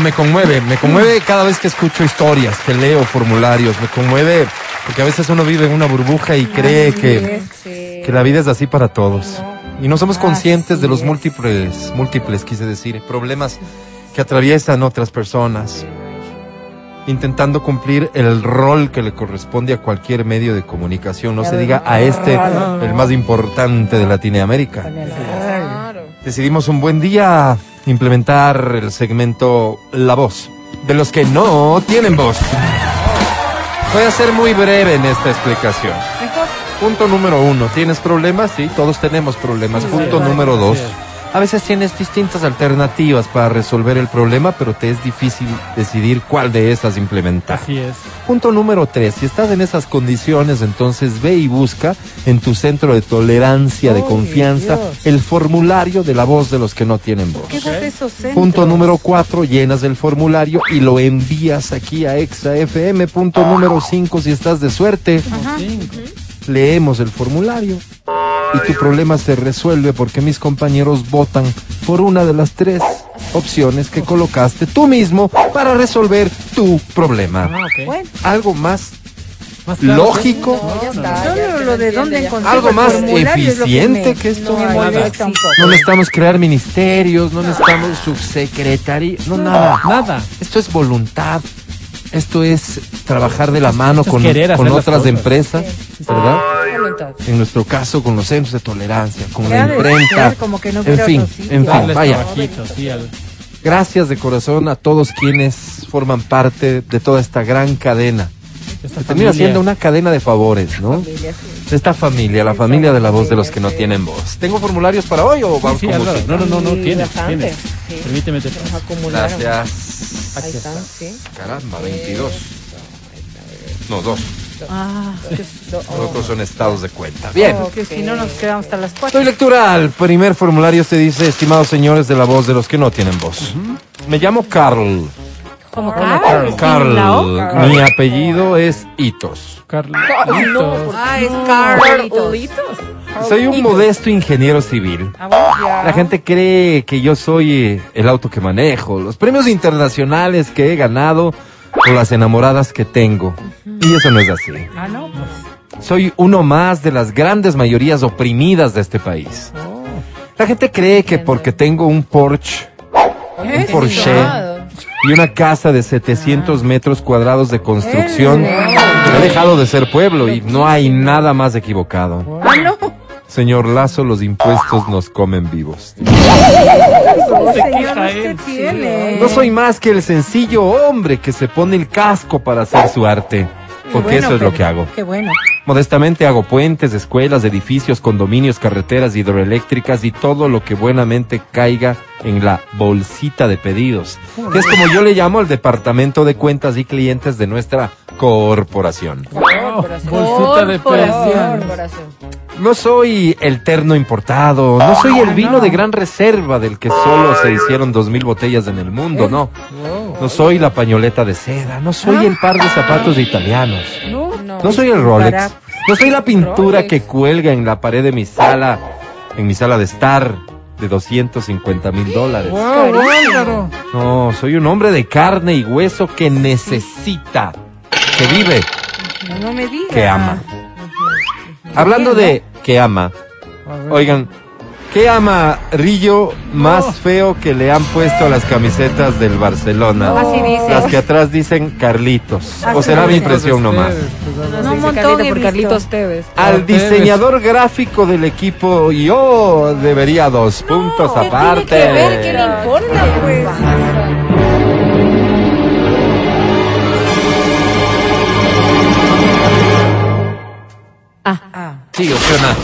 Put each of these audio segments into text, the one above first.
me conmueve. Me conmueve cada vez que escucho historias, que leo formularios. Me conmueve porque a veces uno vive en una burbuja y cree que, que la vida es así para todos. Y no somos conscientes de los múltiples, múltiples, quise decir, problemas que atraviesan otras personas, intentando cumplir el rol que le corresponde a cualquier medio de comunicación, no se diga a este, el más importante de Latinoamérica. Decidimos un buen día implementar el segmento La Voz, de los que no tienen voz. Voy a ser muy breve en esta explicación. Punto número uno, ¿tienes problemas? Sí, todos tenemos problemas. Punto número dos, a veces tienes distintas alternativas para resolver el problema, pero te es difícil decidir cuál de esas implementar. Así es. Punto número tres, si estás en esas condiciones, entonces ve y busca en tu centro de tolerancia, de confianza, Dios. el formulario de la voz de los que no tienen voz. ¿Qué de esos? Punto número cuatro, llenas el formulario y lo envías aquí a Exa FM. Punto número cinco, si estás de suerte, leemos el formulario y tu problema se resuelve porque mis compañeros votan por una de las tres opciones que colocaste tú mismo para resolver tu problema. Ah. Bueno, Algo más claro, lógico, no, lo de dónde Algo más es eficiente me- que esto. No necesitamos crear ministerios, no necesitamos subsecretaría, no nada. Nada. Esto es voluntad. Esto es trabajar de la mano con, con otras cosas. empresas, ¿verdad? Voluntad. En nuestro caso, con los centros de tolerancia, con la imprenta. ser como que no En fin, en vaya. sí, Gracias de corazón a todos quienes forman parte de toda esta gran cadena. esta Que termina familia. siendo una cadena de favores, ¿no? De esta familia, la familia de la voz de los que no tienen voz. ¿Tengo formularios para hoy o Sí, vamos sí, música? No, no, no, no, Sí, tienes, bastante, tienes. sí. Permíteme. te-. Gracias. Ahí están, sí. Caramba, 22. No, dos. Ah, Do- Los oh. otros son estados de cuenta. Bien. que si no nos quedamos hasta las cuatro. Doy lectura al primer formulario. Usted dice, estimados señores de la voz de los que no tienen voz. Me llamo Carl. ¿Cómo Carl? Carl. Carl. Mi apellido es Itos. Carlitos. Ah, es Carlitos. Soy un modesto ingeniero civil. Ah. La gente cree que yo soy eh, el auto que manejo, los premios internacionales que he ganado o las enamoradas que tengo. Y eso no es así. Ah, no. Soy uno más de las grandes mayorías oprimidas de este país. La gente cree que porque tengo un Porsche, un Porsche y una casa de 700 metros cuadrados de construcción, he dejado de ser pueblo y no hay nada más equivocado. Ah. Señor Lazo, los impuestos nos comen vivos. Se señor, queja ¿usted él, sí. tiene? No soy más que el sencillo hombre que se pone el casco para hacer su arte, porque Bueno, eso es lo que hago. Qué bueno. Modestamente hago puentes, escuelas, edificios, condominios, carreteras hidroeléctricas y todo lo que buenamente caiga en la bolsita de pedidos, que es como yo le llamo al departamento de cuentas y clientes de nuestra corporación. Corporación. Bolsita de Corporación. No soy el terno importado, no soy el vino de gran reserva del que solo se hicieron dos mil botellas en el mundo, no. No soy la pañoleta de seda, no soy el par de zapatos de italianos. No, no. No soy el Rolex. No soy la pintura que cuelga en la pared de mi sala, en mi sala de estar, de 250 mil dólares. No, soy un hombre de carne y hueso que necesita, que vive, No, no me diga. que ama. Hablando de que ama, oigan, ¿qué ama Rillo más feo que le han puesto a las camisetas del Barcelona? Así dice. Las que atrás dicen Carlitos. ¿O será mi impresión nomás? pues, No, un montón por. Carlitos Tevez. Al diseñador gráfico del equipo, yo debería dos puntos ¿Qué aparte. tiene que ver? ¿Qué le importa, pues? Sí, opción A.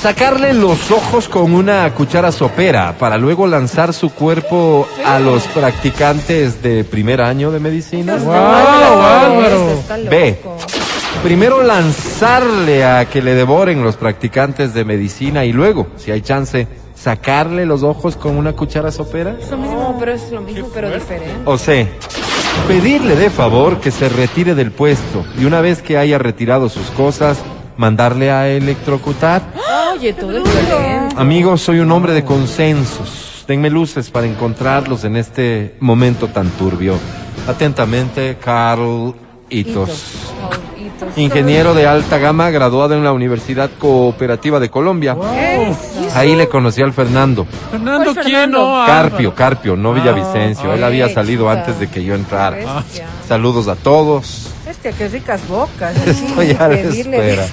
Sacarle los ojos con una cuchara sopera para luego lanzar su cuerpo a los practicantes de primer año de medicina. Wow, Álvaro. B. Primero lanzarle a que le devoren los practicantes de medicina y luego, si hay chance, sacarle los ojos con una cuchara sopera. Es lo mismo, pero es lo mismo, pero diferente. O C. Pedirle de favor que se retire del puesto y una vez que haya retirado sus cosas, mandarle a electrocutar. Oye, todo es violento. Amigos, soy un hombre de consensos. Denme luces para encontrarlos en este momento tan turbio. Atentamente, Carl Itos. Hitos. Ingeniero de alta gama, graduado en la Universidad Cooperativa de Colombia. Ahí le conocí al Fernando. Fernando, ¿Cuál ¿quién no? Carpio, Carpio, no Villavicencio. ah, Él había salido chica. antes de que yo entrara. Saludos a todos. Este, qué ricas bocas. Esto ya pedirle espera.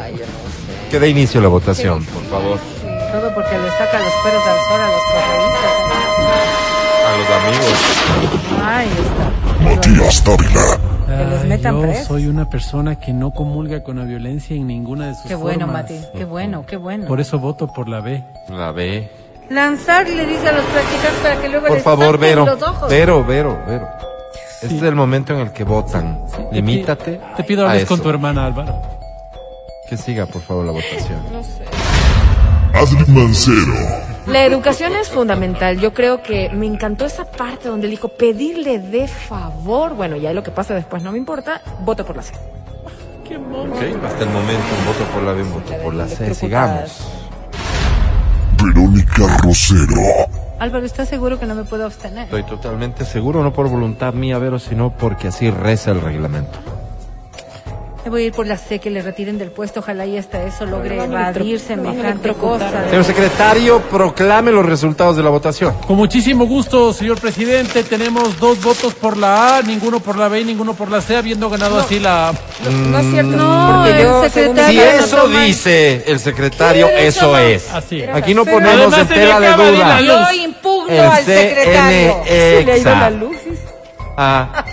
Ay, yo no sé. Que dé inicio la votación, por favor. Todo porque le saca los perros al sol a los correístas. A los amigos. Ahí está. Matías Dávila. Que les Ay, metan yo soy una persona que no comulga con la violencia en ninguna de sus Qué bueno, formas. Mati. Qué bueno, qué bueno. Por eso voto por la B. La B. Lanzar le dice a los practicantes para que luego Por les favor, Vero. los ojos. Vero, Vero, Vero. Este es el momento en el que votan. Limítate. Te pido a hables con tu hermana Álvaro. Que siga, por favor, la votación. No sé. Adri Mancero. La educación es fundamental. Yo creo que me encantó esa parte donde él dijo pedirle de favor. Bueno, ya lo que pasa después no me importa. Voto por la C. Ok, hasta el momento un voto por la B, un voto por la C. Sigamos. Verónica Rosero. Álvaro, ¿estás seguro que no me puedo abstener? Estoy totalmente seguro, no por voluntad mía, Vero, sino porque así reza el reglamento. Me voy a ir por la C, que le retiren del puesto. Ojalá y hasta eso logre Van a evadir semejante cosa. Señor secretario, proclame los resultados de la votación. Con muchísimo gusto, señor presidente. Tenemos dos votos por la A, ninguno por la B y ninguno por la C, habiendo ganado así la... No es cierto. No, porque el yo, secretario- Si no eso dice el secretario, eso es. Así. Aquí no ponemos en tela de duda. Yo impugno El al secretario. Le ha ido la luz. ha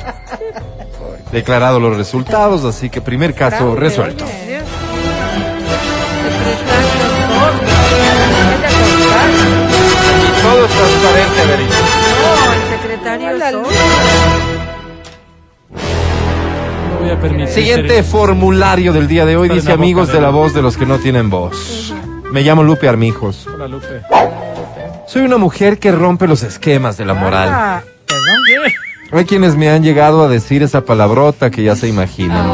declarado los resultados, así que primer caso Fraude, resuelto. oye. Y todo es transparente, Verito. No, el secretario voy a permitir. Siguiente ser- formulario del día de hoy dice amigos de la voz de los que no tienen voz. Me llamo Lupe Armijos. Hola, Lupe. Soy una mujer que rompe los esquemas de la moral. Ah, perdón. Hay quienes me han llegado a decir esa palabrota que ya se imaginan.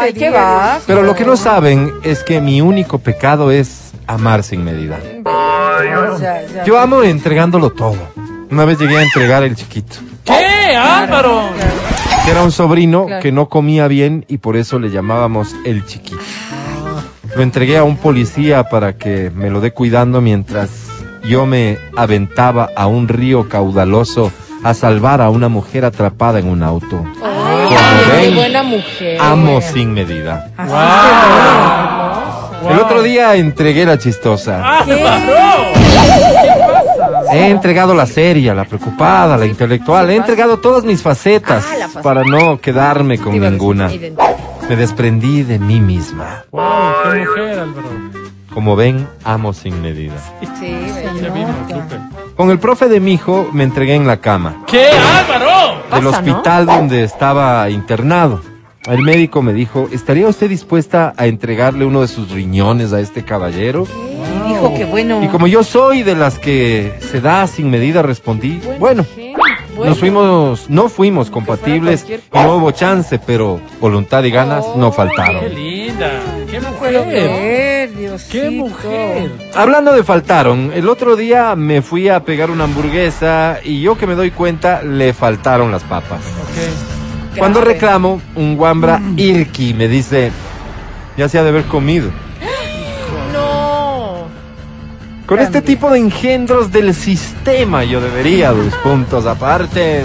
Ay, qué va. Pero lo que no saben es que mi único pecado es amar sin medida. Yo amo entregándolo todo. Una vez llegué a entregar el chiquito, ¿Qué, Álvaro? Que era un sobrino que no comía bien y por eso le llamábamos el chiquito. Lo entregué a un policía para que me lo dé cuidando mientras yo me aventaba a un río caudaloso a salvar a una mujer atrapada en un auto. Ay, Como qué ven, buena mujer. Amo sin medida. Wow. El otro día entregué la chistosa. ¡Álvaro! He entregado la seria, la preocupada, la intelectual. He entregado todas mis facetas Ah, faceta. para no quedarme con ninguna. Me desprendí de mí misma. ¡Wow! ¡Qué mujer, Álvaro! Como ven, amo sin medida. Sí. Con el profe de mi hijo me entregué en la cama ¿Qué, Álvaro? del hospital donde estaba internado. El médico me dijo, ¿estaría usted dispuesta a entregarle uno de sus riñones a este caballero? Y dijo que bueno. Y como yo soy de las que se da sin medida, respondí, bueno, nos fuimos, no fuimos compatibles y no hubo chance, pero voluntad y ganas no ¡Qué faltaron. linda! ¡Qué mujer! Hablando de faltaron, el otro día me fui a pegar una hamburguesa y yo que me doy cuenta le faltaron las papas. Cuando reclamo, un guambra Irki me dice, ya se ha de haber comido. Con este tipo de engendros del sistema yo debería dos puntos aparte.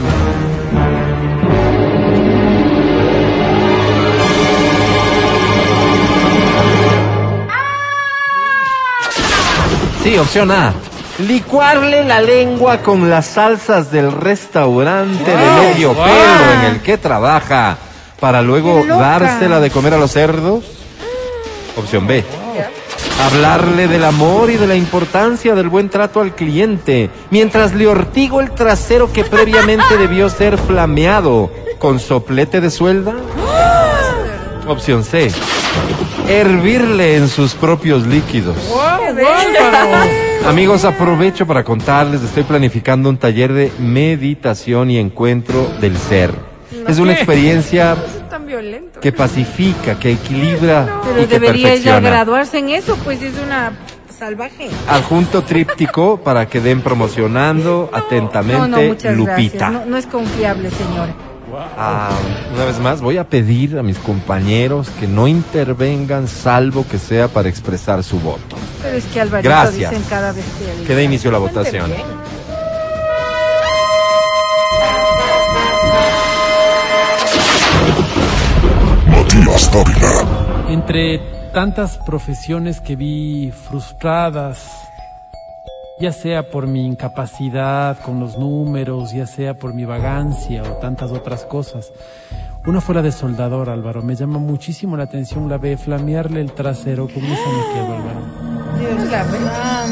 Sí, opción A. Licuarle la lengua con las salsas del restaurante de medio wow. pelo en el que trabaja para luego dársela de comer a los cerdos. Opción B. Hablarle del amor y de la importancia del buen trato al cliente, mientras le ortigo el trasero que previamente debió ser flameado con soplete de suelda. Opción C. Hervirle en sus propios líquidos. Amigos, aprovecho para contarles, estoy planificando un taller de meditación y encuentro del ser. Es una experiencia tan violento. que pacifica, que equilibra Pero y que debería ya perfecciona. graduarse en eso, pues es una salvaje. Adjunto tríptico para que den promocionando No, no, atentamente Lupita. No, no es confiable, señora. Ah, una vez más, voy a pedir a mis compañeros que no intervengan salvo que sea para expresar su voto. Pero es que Alvarito Gracias. dicen cada bestialidad. Que dé inicio la votación. Matías Dávila. Entre tantas profesiones que vi frustradas, ya sea por mi incapacidad con los números, ya sea por mi vagancia o tantas otras cosas. Una fue la de soldador, Álvaro. Me llama muchísimo la atención la de flamearle el trasero. Con eso me quedo, Álvaro. Dios la verdad.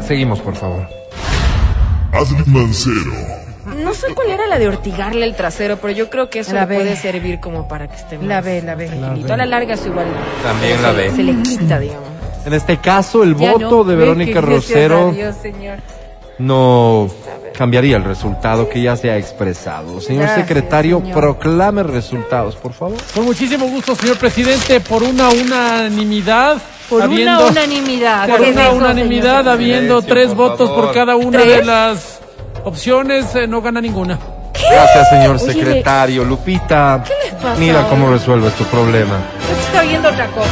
Seguimos, por favor. Adri Mancero. No sé cuál era la de ortigarle el trasero, pero yo creo que eso La le B. puede servir como para que esté más La B, la B. tranquilito. A la larga eso igual. También se la le- B. Se le quita, digamos. En este caso, el Ya voto no. de Ve Verónica Rosero a Dios, señor. no cambiaría el resultado que ya se ha expresado. Señor Gracias, secretario, señor. proclame resultados, por favor. Con muchísimo gusto, señor presidente, por una unanimidad. Por habiendo- una unanimidad. Por ¿Qué es una eso, unanimidad, señor? habiendo Silencio, tres por votos favor. por cada una ¿Tres? de las opciones, eh, no gana ninguna. Gracias, señor Oye, secretario. Lupita, ¿Qué les pasa mira cómo resuelves tu problema. ¿Usted está oyendo otra cosa?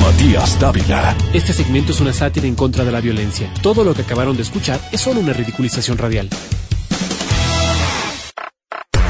Matías Dávila. Este segmento es una sátira en contra de la violencia. Todo lo que acabaron de escuchar es solo una ridiculización radial.